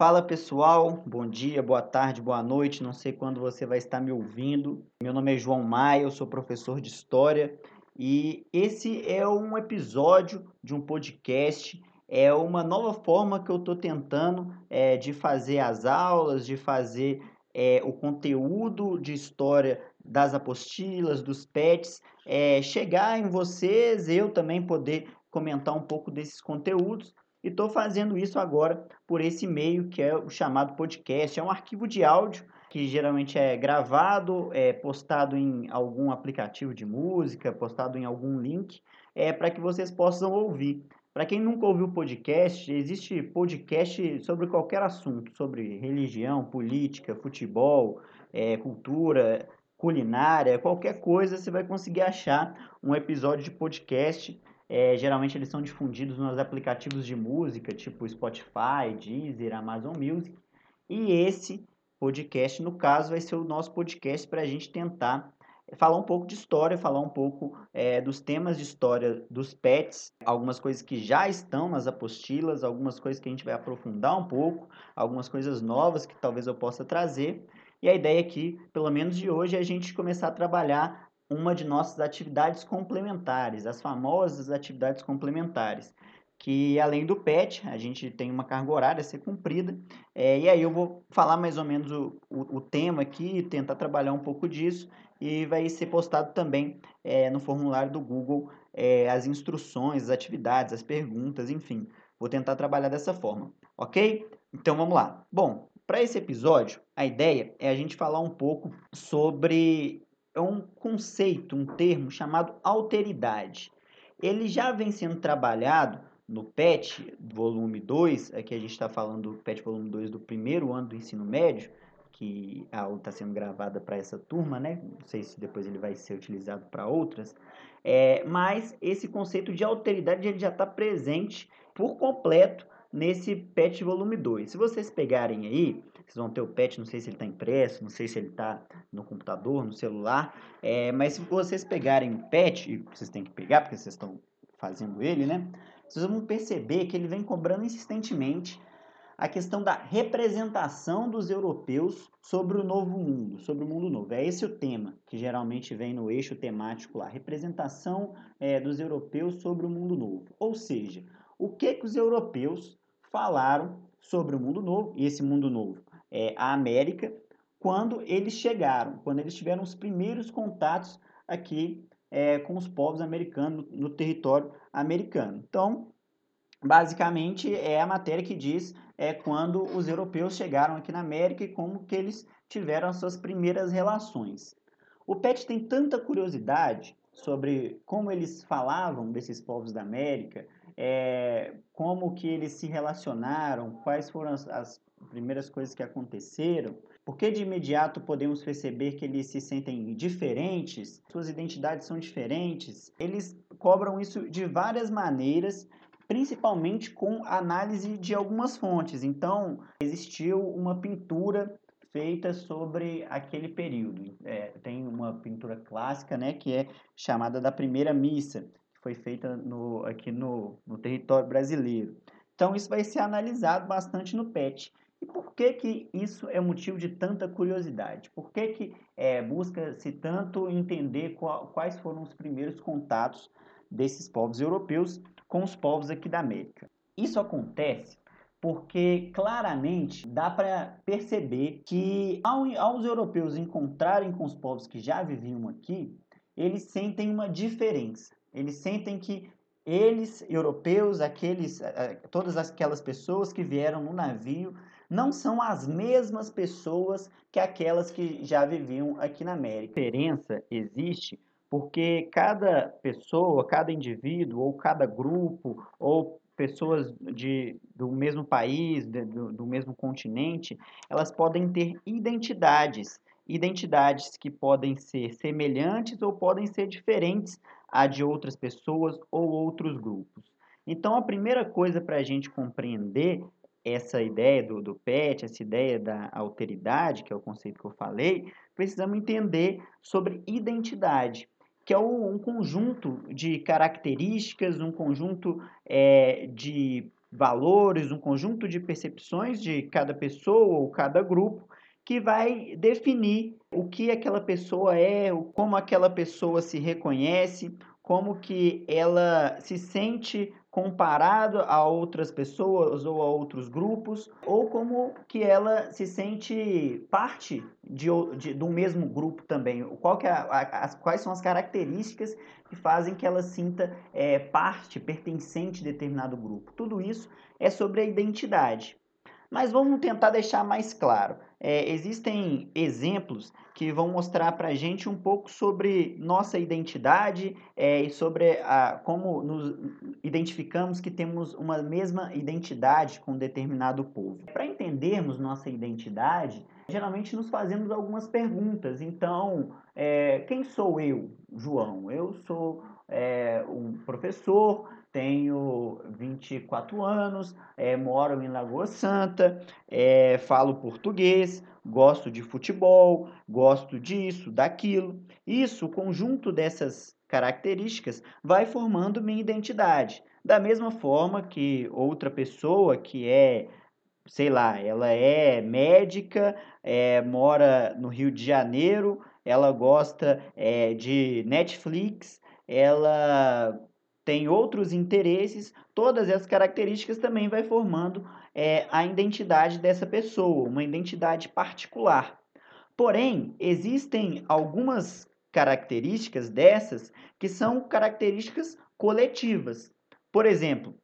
Fala pessoal, bom dia, boa tarde, boa noite, não sei quando você vai estar me ouvindo. Meu nome é João Maia, eu sou professor de História. E esse é um episódio de um podcast, é uma nova forma que eu estou tentando é, de fazer as aulas, de fazer é, o conteúdo de história das apostilas, dos PETs, é, chegar em vocês, eu também poder comentar um pouco desses conteúdos e estou fazendo isso agora por esse meio que é o chamado podcast. É um arquivo de áudio que geralmente é gravado, é postado em algum aplicativo de música, postado em algum link, é para que vocês possam ouvir. Para quem nunca ouviu podcast, existe podcast sobre qualquer assunto, sobre religião, política, futebol, é, cultura, culinária, qualquer coisa, você vai conseguir achar um episódio de podcast é, geralmente eles são difundidos nos aplicativos de música, tipo Spotify, Deezer, Amazon Music. E esse podcast, no caso, vai ser o nosso podcast para a gente tentar falar um pouco de história, falar um pouco é, dos temas de história dos pets, algumas coisas que já estão nas apostilas, algumas coisas que a gente vai aprofundar um pouco, algumas coisas novas que talvez eu possa trazer. E a ideia aqui, pelo menos de hoje, é a gente começar a trabalhar uma de nossas atividades complementares, as famosas atividades complementares, que além do PET, a gente tem uma carga horária a ser cumprida, é, e aí eu vou falar mais ou menos o, o, o, tema aqui, tentar trabalhar um pouco disso, e vai ser postado também é, no formulário do Google é, as instruções, as atividades, as perguntas, enfim, vou tentar trabalhar dessa forma, ok? Então vamos lá. Bom, para esse episódio, a ideia é a gente falar um pouco sobre é um conceito, um termo chamado alteridade. Ele já vem sendo trabalhado no PET, volume 2, aqui a gente está falando do PET volume 2 do primeiro ano do ensino médio, que está sendo gravada para essa turma, né? Não sei se depois ele vai ser utilizado para outras. É, mas esse conceito de alteridade ele já está presente por completo nesse PET volume 2. Se vocês pegarem aí, vocês vão ter o PET, não sei se ele está impresso, não sei se ele está no computador, no celular, é, mas se vocês pegarem o PET, e vocês têm que pegar porque vocês estão fazendo ele, né? Vocês vão perceber que ele vem cobrando insistentemente a questão da representação dos europeus sobre o novo mundo, sobre o mundo novo. É esse o tema que geralmente vem no eixo temático lá, representação é, dos europeus sobre o mundo novo. Ou seja, o que, que os europeus falaram sobre o mundo novo, e esse mundo novo é a América, quando eles chegaram, quando eles tiveram os primeiros contatos aqui é, com os povos americanos no, no território americano. Então, basicamente é a matéria que diz é quando os europeus chegaram aqui na América e como que eles tiveram as suas primeiras relações. O Pet tem tanta curiosidade sobre como eles falavam desses povos da América, é, como que eles se relacionaram, quais foram as, as primeiras coisas que aconteceram, porque de imediato podemos perceber que eles se sentem diferentes, suas identidades são diferentes. Eles cobram isso de várias maneiras, principalmente com análise de algumas fontes. Então, existiu uma pintura feita sobre aquele período. É, tem uma pintura clássica, né, que é chamada da Primeira Missa, foi feita no, aqui no, no território brasileiro. Então, isso vai ser analisado bastante no PET. E por que, que isso é motivo de tanta curiosidade? Por que, que é, busca-se tanto entender qual, quais foram os primeiros contatos desses povos europeus com os povos aqui da América? Isso acontece porque claramente dá para perceber que ao, aos europeus encontrarem com os povos que já viviam aqui, eles sentem uma diferença. Eles sentem que eles, europeus, aqueles, eh, eh, todas aquelas pessoas que vieram no navio, não são as mesmas pessoas que aquelas que já viviam aqui na América. A diferença existe porque cada pessoa, cada indivíduo, ou cada grupo, ou pessoas de, do mesmo país, de, do, do mesmo continente, elas podem ter identidades identidades que podem ser semelhantes ou podem ser diferentes a de outras pessoas ou outros grupos. Então, a primeira coisa para a gente compreender essa ideia do, do PET, essa ideia da alteridade, que é o conceito que eu falei, precisamos entender sobre identidade, que é um, conjunto de características, um conjunto é, de valores, um conjunto de percepções de cada pessoa ou cada grupo que vai definir o que aquela pessoa é, como aquela pessoa se reconhece, como que ela se sente comparado a outras pessoas ou a outros grupos, ou como que ela se sente parte de, de do mesmo grupo também. Qual que é a, as, quais são as características que fazem que ela sinta é, parte, pertencente a determinado grupo. Tudo isso é sobre a identidade. Mas vamos tentar deixar mais claro. É, existem exemplos que vão mostrar para a gente um pouco sobre nossa identidade é, e sobre a, como nos identificamos que temos uma mesma identidade com um determinado povo. Para entendermos nossa identidade, geralmente nos fazemos algumas perguntas. Então, é, quem sou eu, João? Eu sou é, um professor tenho 24 anos, é, moro em Lagoa Santa, é, falo português, gosto de futebol, gosto disso, daquilo. Isso, o conjunto dessas características, vai formando minha identidade. Da mesma forma que outra pessoa que é, sei lá, ela é médica, é, mora no Rio de Janeiro, ela gosta é, de Netflix, ela tem outros interesses, todas essas características também vai formando é, a identidade dessa pessoa, uma identidade particular. Porém, existem algumas características dessas que são características coletivas. Por exemplo,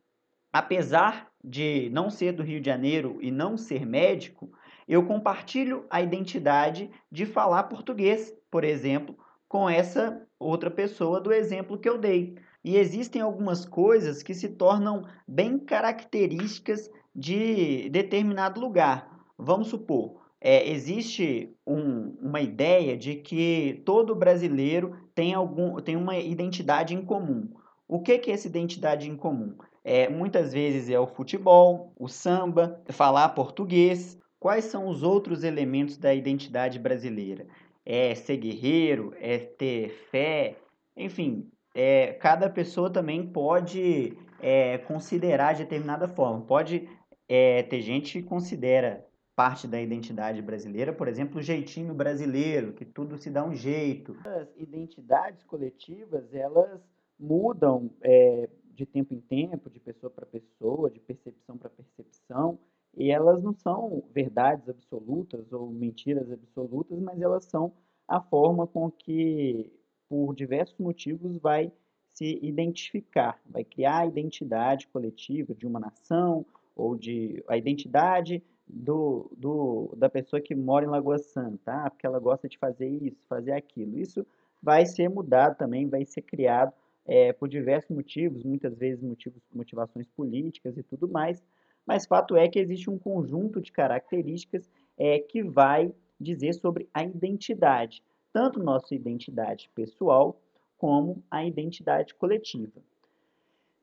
apesar de não ser do Rio de Janeiro e não ser médico, eu compartilho a identidade de falar português, por exemplo, com essa outra pessoa do exemplo que eu dei. E existem algumas coisas que se tornam bem características de determinado lugar. Vamos supor, é, existe um, uma ideia de que todo brasileiro tem, algum, tem uma identidade em comum. O que, que é essa identidade em comum? É, muitas vezes é o futebol, o samba, falar português. Quais são os outros elementos da identidade brasileira? É ser guerreiro, é ter fé, enfim, é, cada pessoa também pode é, considerar de determinada forma. Pode é, ter gente que considera parte da identidade brasileira, por exemplo, o jeitinho brasileiro, que tudo se dá um jeito. As identidades coletivas, elas mudam é, de tempo em tempo, de pessoa para pessoa, de percepção para percepção, e elas não são verdades absolutas ou mentiras absolutas, mas elas são a forma com que por diversos motivos, vai se identificar, vai criar a identidade coletiva de uma nação ou de a identidade do, do, da pessoa que mora em Lagoa Santa, ah, porque ela gosta de fazer isso, fazer aquilo. Isso vai ser mudado também, vai ser criado é, por diversos motivos, muitas vezes motivos, motivações políticas e tudo mais, mas fato é que existe um conjunto de características é, que vai dizer sobre a identidade tanto nossa identidade pessoal como a identidade coletiva.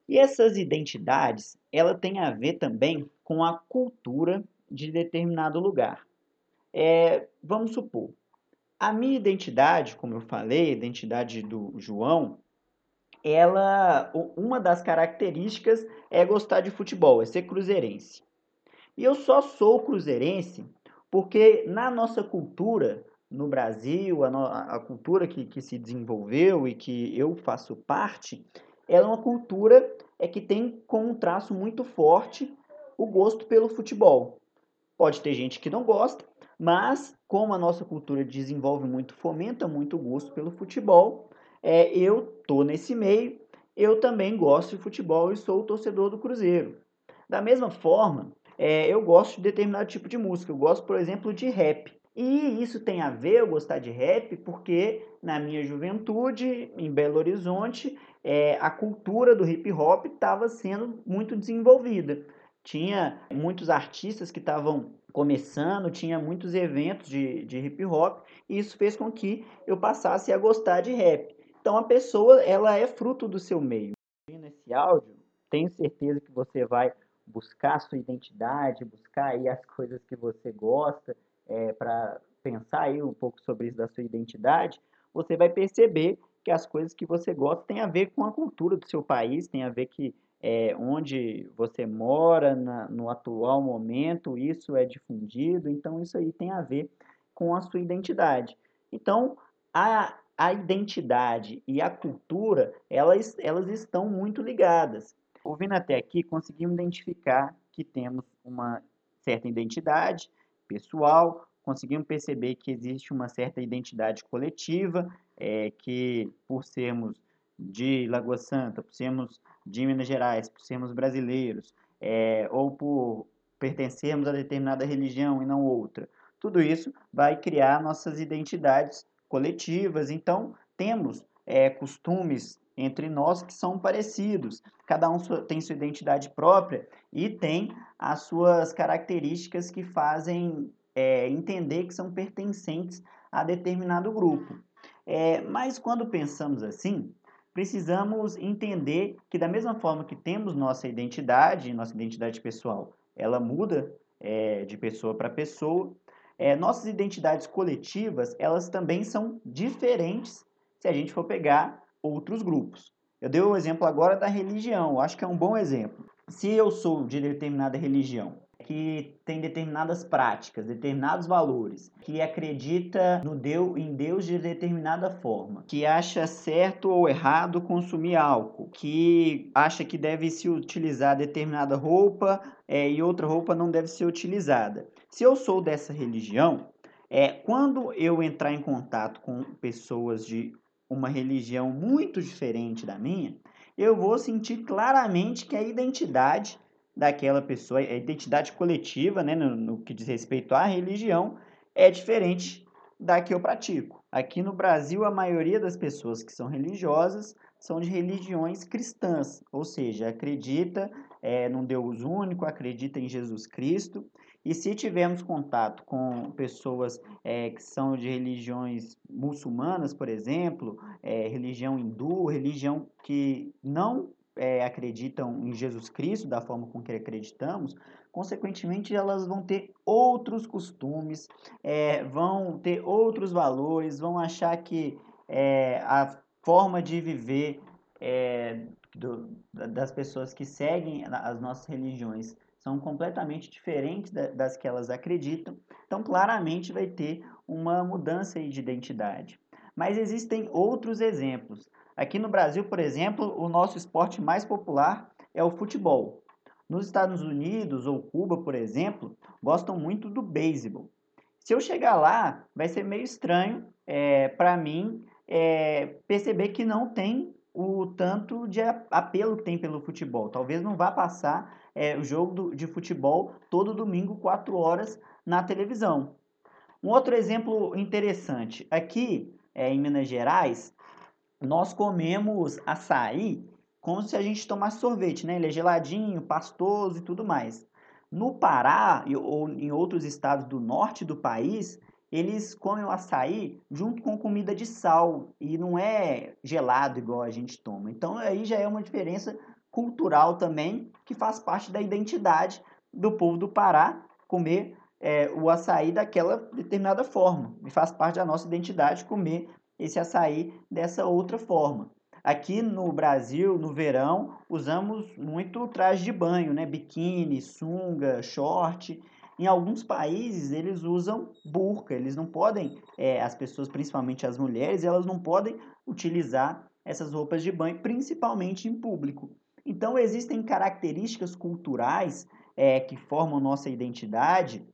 E essas identidades, ela tem a ver também com a cultura de determinado lugar. É, vamos supor, a minha identidade, como eu falei, a identidade do João, ela, uma das características é gostar de futebol, é ser cruzeirense. E eu só sou cruzeirense porque na nossa cultura no Brasil, a, a cultura que, que se desenvolveu e que eu faço parte, ela é uma cultura é que tem como um traço muito forte o gosto pelo futebol. Pode ter gente que não gosta, mas como a nossa cultura desenvolve muito, fomenta muito o gosto pelo futebol, é, eu tô nesse meio, eu também gosto de futebol e sou torcedor do Cruzeiro. Da mesma forma, é, eu gosto de determinado tipo de música. Eu gosto, por exemplo, de rap. E isso tem a ver eu gostar de rap porque na minha juventude, em Belo Horizonte, é, a cultura do hip hop estava sendo muito desenvolvida. Tinha muitos artistas que estavam começando, tinha muitos eventos de, de hip hop, e isso fez com que eu passasse a gostar de rap. Então a pessoa ela é fruto do seu meio. Nesse áudio, tenho certeza que você vai buscar a sua identidade, buscar aí as coisas que você gosta, é, para pensar aí um pouco sobre isso da sua identidade, você vai perceber que as coisas que você gosta têm a ver com a cultura do seu país, tem a ver que é, onde você mora na, no atual momento, isso é difundido, então isso aí tem a ver com a sua identidade. Então, a, a identidade e a cultura, elas, elas estão muito ligadas. Ouvindo até aqui, conseguimos identificar que temos uma certa identidade pessoal, conseguimos perceber que existe uma certa identidade coletiva, é, que por sermos de Lagoa Santa, por sermos de Minas Gerais, por sermos brasileiros, é, ou por pertencermos a determinada religião e não outra. Tudo isso vai criar nossas identidades coletivas. Então, temos é, costumes entre nós que são parecidos. Cada um tem sua identidade própria e tem as suas características que fazem é, entender que são pertencentes a determinado grupo. É, mas quando pensamos assim, precisamos entender que da mesma forma que temos nossa identidade, nossa identidade pessoal, ela muda é, de pessoa para pessoa, é, nossas identidades coletivas, elas também são diferentes se a gente for pegar outros grupos. Eu dei o exemplo agora da religião, acho que é um bom exemplo. Se eu sou de determinada religião que tem determinadas práticas, determinados valores, que acredita no Deus, em Deus de determinada forma, que acha certo ou errado consumir álcool, que acha que deve se utilizar determinada roupa é, e outra roupa não deve ser utilizada. Se eu sou dessa religião, é quando eu entrar em contato com pessoas de uma religião muito diferente da minha, eu vou sentir claramente que a identidade daquela pessoa, a identidade coletiva, né, no, no que diz respeito à religião, é diferente da que eu pratico. Aqui no Brasil, a maioria das pessoas que são religiosas são de religiões cristãs, ou seja, acredita é, num Deus único, acredita em Jesus Cristo. E se tivermos contato com pessoas é, que são de religiões muçulmanas, por exemplo, é, religião hindu, religião que não é, acreditam em Jesus Cristo da forma com que acreditamos, consequentemente elas vão ter outros costumes, é, vão ter outros valores, vão achar que é, a forma de viver do, das pessoas que seguem as nossas religiões são completamente diferentes das que elas acreditam, então claramente vai ter uma mudança de identidade. Mas existem outros exemplos. Aqui no Brasil, por exemplo, o nosso esporte mais popular é o futebol. Nos Estados Unidos ou Cuba, por exemplo, gostam muito do beisebol. Se eu chegar lá, vai ser meio estranho é, para mim é, perceber que não tem o tanto de apelo que tem pelo futebol. Talvez não vá passar é, o jogo de futebol todo domingo, 4 horas, na televisão. Um outro exemplo interessante. Aqui é, em Minas Gerais, nós comemos açaí como se a gente tomasse sorvete, né? Ele é geladinho, pastoso e tudo mais. No Pará ou em outros estados do norte do país, eles comem o açaí junto com comida de sal e não é gelado igual a gente toma. Então aí já é uma diferença cultural também que faz parte da identidade do povo do Pará comer é, o açaí daquela determinada forma. E faz parte da nossa identidade comer esse açaí dessa outra forma. Aqui no Brasil, no verão, usamos muito traje de banho, né? Biquíni, sunga, short. Em alguns países eles usam burca, eles não podem, é, as pessoas, principalmente as mulheres, elas não podem utilizar essas roupas de banho, principalmente em público. Então existem características culturais é, que formam nossa identidade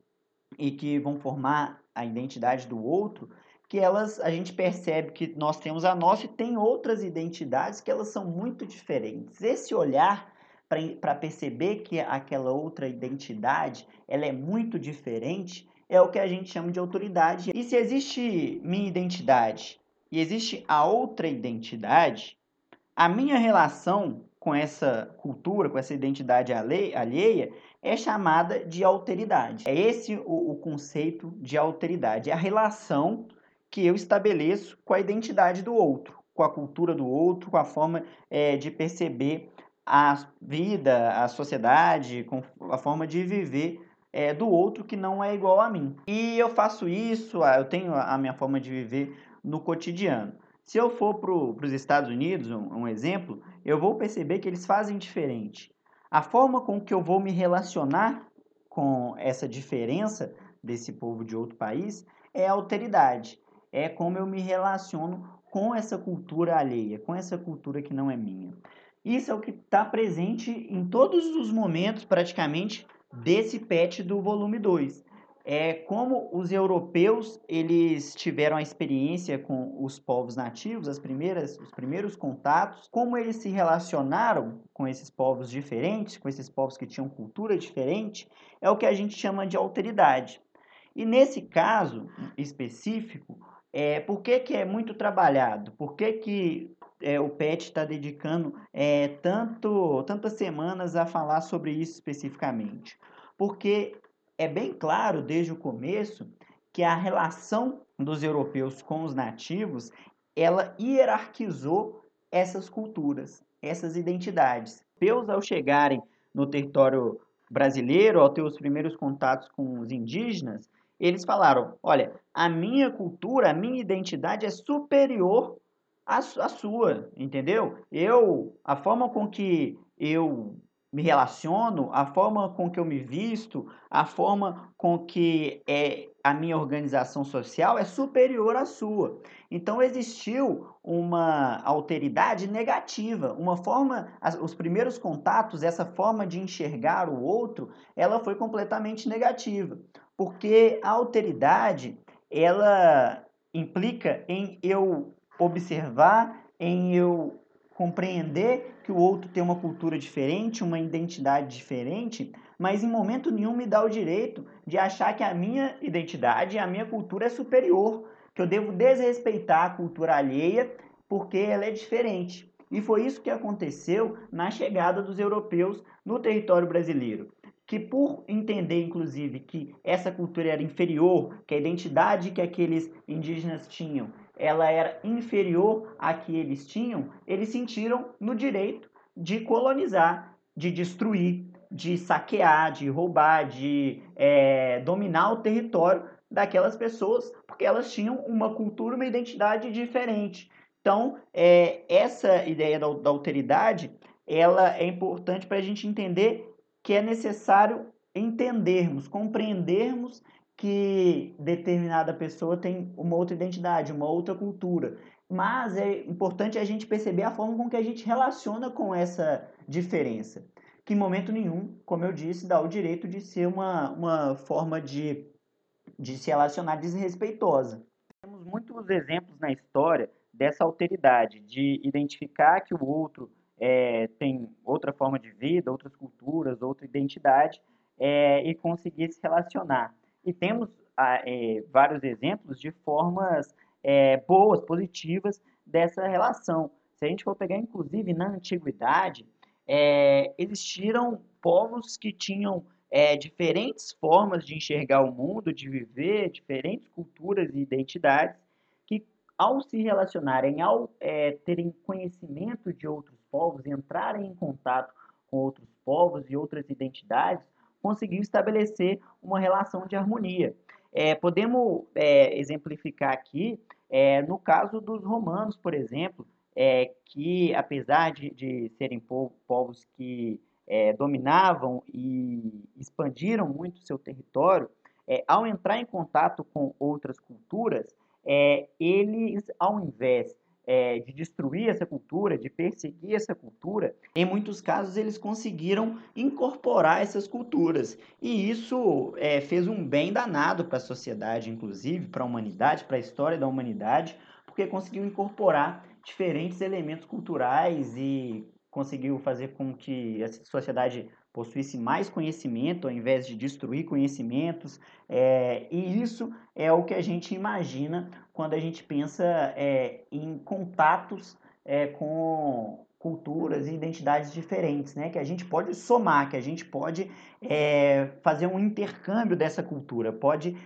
e que vão formar a identidade do outro, que elas a gente percebe que nós temos a nossa e tem outras identidades que elas são muito diferentes. Esse olhar para perceber que aquela outra identidade ela é muito diferente é o que a gente chama de autoridade. E se existe minha identidade e existe a outra identidade, a minha relação com essa cultura, com essa identidade alheia, é chamada de alteridade. É esse o, o conceito de alteridade, é a relação que eu estabeleço com a identidade do outro, com a cultura do outro, com a forma é, de perceber a vida, a sociedade, com a forma de viver é, do outro que não é igual a mim. E eu faço isso, eu tenho a minha forma de viver no cotidiano. Se eu for para os Estados Unidos, um, um, exemplo, eu vou perceber que eles fazem diferente. A forma com que eu vou me relacionar com essa diferença desse povo de outro país é a alteridade. É como eu me relaciono com essa cultura alheia, com essa cultura que não é minha. Isso é o que está presente em todos os momentos, praticamente, desse patch do volume 2 é como os europeus eles tiveram a experiência com os povos nativos, as primeiras, os primeiros contatos, como eles se relacionaram com esses povos diferentes, com esses povos que tinham cultura diferente, é o que a gente chama de alteridade. E nesse caso específico, é, por que, que é muito trabalhado? Por que, que é, o PET está dedicando é, tanto, tantas semanas a falar sobre isso especificamente? Porque é bem claro desde o começo que a relação dos europeus com os nativos, ela hierarquizou essas culturas, essas identidades. Europeus, ao chegarem no território brasileiro, ao ter os primeiros contatos com os indígenas, eles falaram: olha, a minha cultura, a minha identidade é superior à, à sua, entendeu? Eu, a forma com que eu me relaciono, a forma com que eu me visto, a forma com que é a minha organização social é superior à sua. Então existiu uma alteridade negativa, uma forma, os primeiros contatos, essa forma de enxergar o outro, ela foi completamente negativa, porque a alteridade ela implica em eu observar, em eu compreender que o outro tem uma cultura diferente, uma identidade diferente, mas em momento nenhum me dá o direito de achar que a minha identidade, a minha cultura é superior, que eu devo desrespeitar a cultura alheia porque ela é diferente. E foi isso que aconteceu na chegada dos europeus no território brasileiro que por entender, inclusive, que essa cultura era inferior, que a identidade que aqueles indígenas tinham ela era inferior à que eles tinham, eles sentiram no direito de colonizar, de destruir, de saquear, de roubar, de é, dominar o território daquelas pessoas, porque elas tinham uma cultura, uma identidade diferente. Então, é, essa ideia da, da alteridade, ela é importante para a gente entender que é necessário entendermos, compreendermos que determinada pessoa tem uma outra identidade, uma outra cultura. Mas é importante a gente perceber a forma com que a gente relaciona com essa diferença. Que em momento nenhum, como eu disse, dá o direito de ser uma, uma forma de, de se relacionar desrespeitosa. Temos muitos exemplos na história dessa alteridade, de identificar que o outro é, tem outra forma de vida, outras culturas, outra identidade, é, e conseguir se relacionar. E temos é, vários exemplos de formas é, boas, positivas dessa relação. Se a gente for pegar, inclusive, na antiguidade, é, existiram povos que tinham é, diferentes formas de enxergar o mundo, de viver, diferentes culturas e identidades, que ao se relacionarem, ao terem conhecimento de outros povos, entrarem em contato com outros povos e outras identidades, conseguiu estabelecer uma relação de harmonia. É, podemos é, exemplificar aqui é, no caso dos romanos, por exemplo, é, que apesar de, de serem povos que é, dominavam e expandiram muito seu território, é, ao entrar em contato com outras culturas, eles, ao invés é, de destruir essa cultura, de perseguir essa cultura, em muitos casos eles conseguiram incorporar essas culturas. E isso é, fez um bem danado para a sociedade, inclusive, para a humanidade, para a história da humanidade, porque conseguiu incorporar diferentes elementos culturais e conseguiu fazer com que a sociedade possuísse mais conhecimento ao invés de destruir conhecimentos. É, e isso é o que a gente imagina quando a gente pensa é, em contatos é, com culturas e identidades diferentes, né? Que a gente pode somar, que a gente pode é, fazer um intercâmbio dessa cultura, pode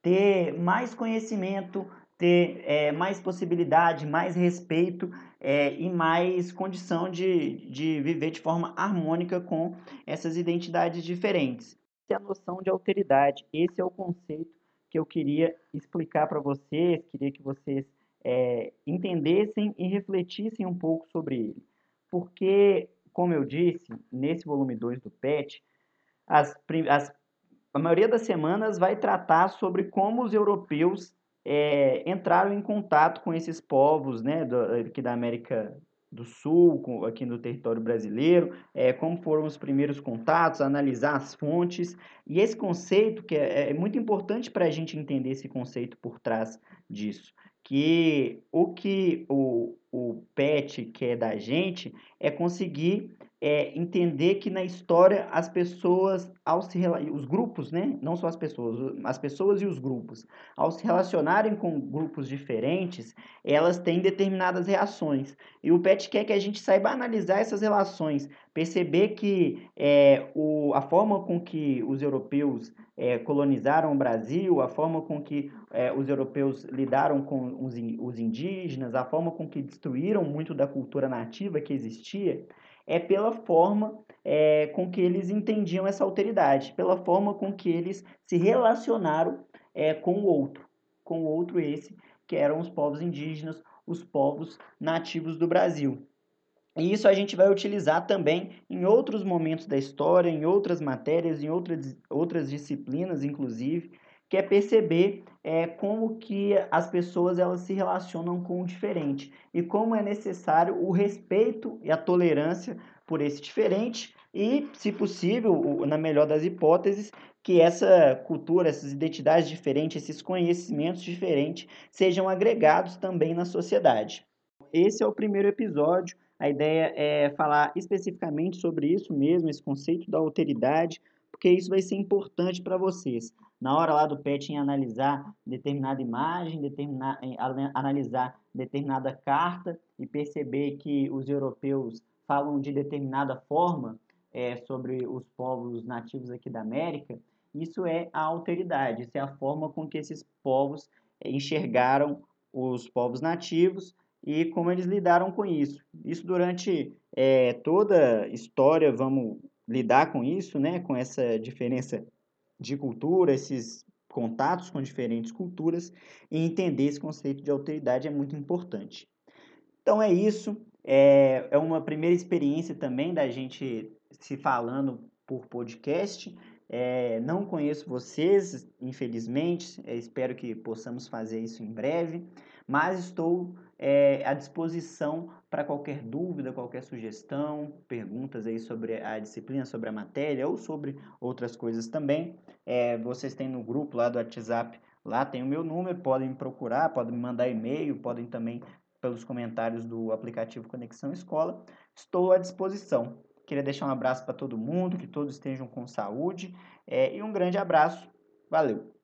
ter mais conhecimento, ter é, mais possibilidade, mais respeito é, e mais condição de, de viver de forma harmônica com essas identidades diferentes. Essa é a noção de alteridade, esse é o conceito que eu queria explicar para vocês, queria que vocês é, entendessem e refletissem um pouco sobre ele. porque, como eu disse, nesse volume 2 do PET, as, as, a maioria das semanas vai tratar sobre como os europeus é, entraram em contato com esses povos né, do, aqui da América do Sul, com, aqui no território brasileiro, é, como foram os primeiros contatos, analisar as fontes. E esse conceito, que é, é muito importante para a gente entender esse conceito por trás disso, que o que o, o PET quer da gente é conseguir é, entender que na história as pessoas, ao se, os grupos, né? não só as pessoas, as pessoas e os grupos, ao se relacionarem com grupos diferentes, elas têm determinadas reações. E o PET quer que a gente saiba analisar essas relações, perceber que é, o, a forma com que os europeus é, colonizaram o Brasil, a forma com que é, os europeus lidaram com os, os indígenas, a forma com que destruíram muito da cultura nativa que existia, é pela forma é, com que eles entendiam essa alteridade, pela forma com que eles se relacionaram é, com o outro, com o outro esse, que eram os povos indígenas, os povos nativos do Brasil. E isso a gente vai utilizar também em outros momentos da história, em outras matérias, em outras, outras disciplinas, inclusive, que é perceber é, como que as pessoas elas se relacionam com o diferente e como é necessário o respeito e a tolerância por esse diferente e, se possível, na melhor das hipóteses, que essa cultura, essas identidades diferentes, esses conhecimentos diferentes sejam agregados também na sociedade. Esse é o primeiro episódio. A ideia é falar especificamente sobre isso mesmo, esse conceito da alteridade, porque isso vai ser importante para vocês na hora lá do PET em analisar determinada imagem, determinar, em analisar determinada carta e perceber que os europeus falam de determinada forma é, sobre os povos nativos aqui da América, isso é a alteridade, isso é a forma com que esses povos enxergaram os povos nativos e como eles lidaram com isso. Isso durante é, toda a história, vamos lidar com isso, né, com essa diferença de cultura, esses contatos com diferentes culturas e entender esse conceito de alteridade é muito importante. Então é isso. É, é uma primeira experiência também da gente se falando por podcast. É, não conheço vocês, infelizmente. É, espero que possamos fazer isso em breve mas estou é, à disposição para qualquer dúvida, qualquer sugestão, perguntas aí sobre a disciplina, sobre a matéria ou sobre outras coisas também. É, vocês têm no grupo lá do WhatsApp, lá tem o meu número, podem me procurar, podem me mandar e-mail, podem também pelos comentários do aplicativo Conexão Escola. Estou à disposição. Queria deixar um abraço para todo mundo, que todos estejam com saúde é, e um grande abraço. Valeu!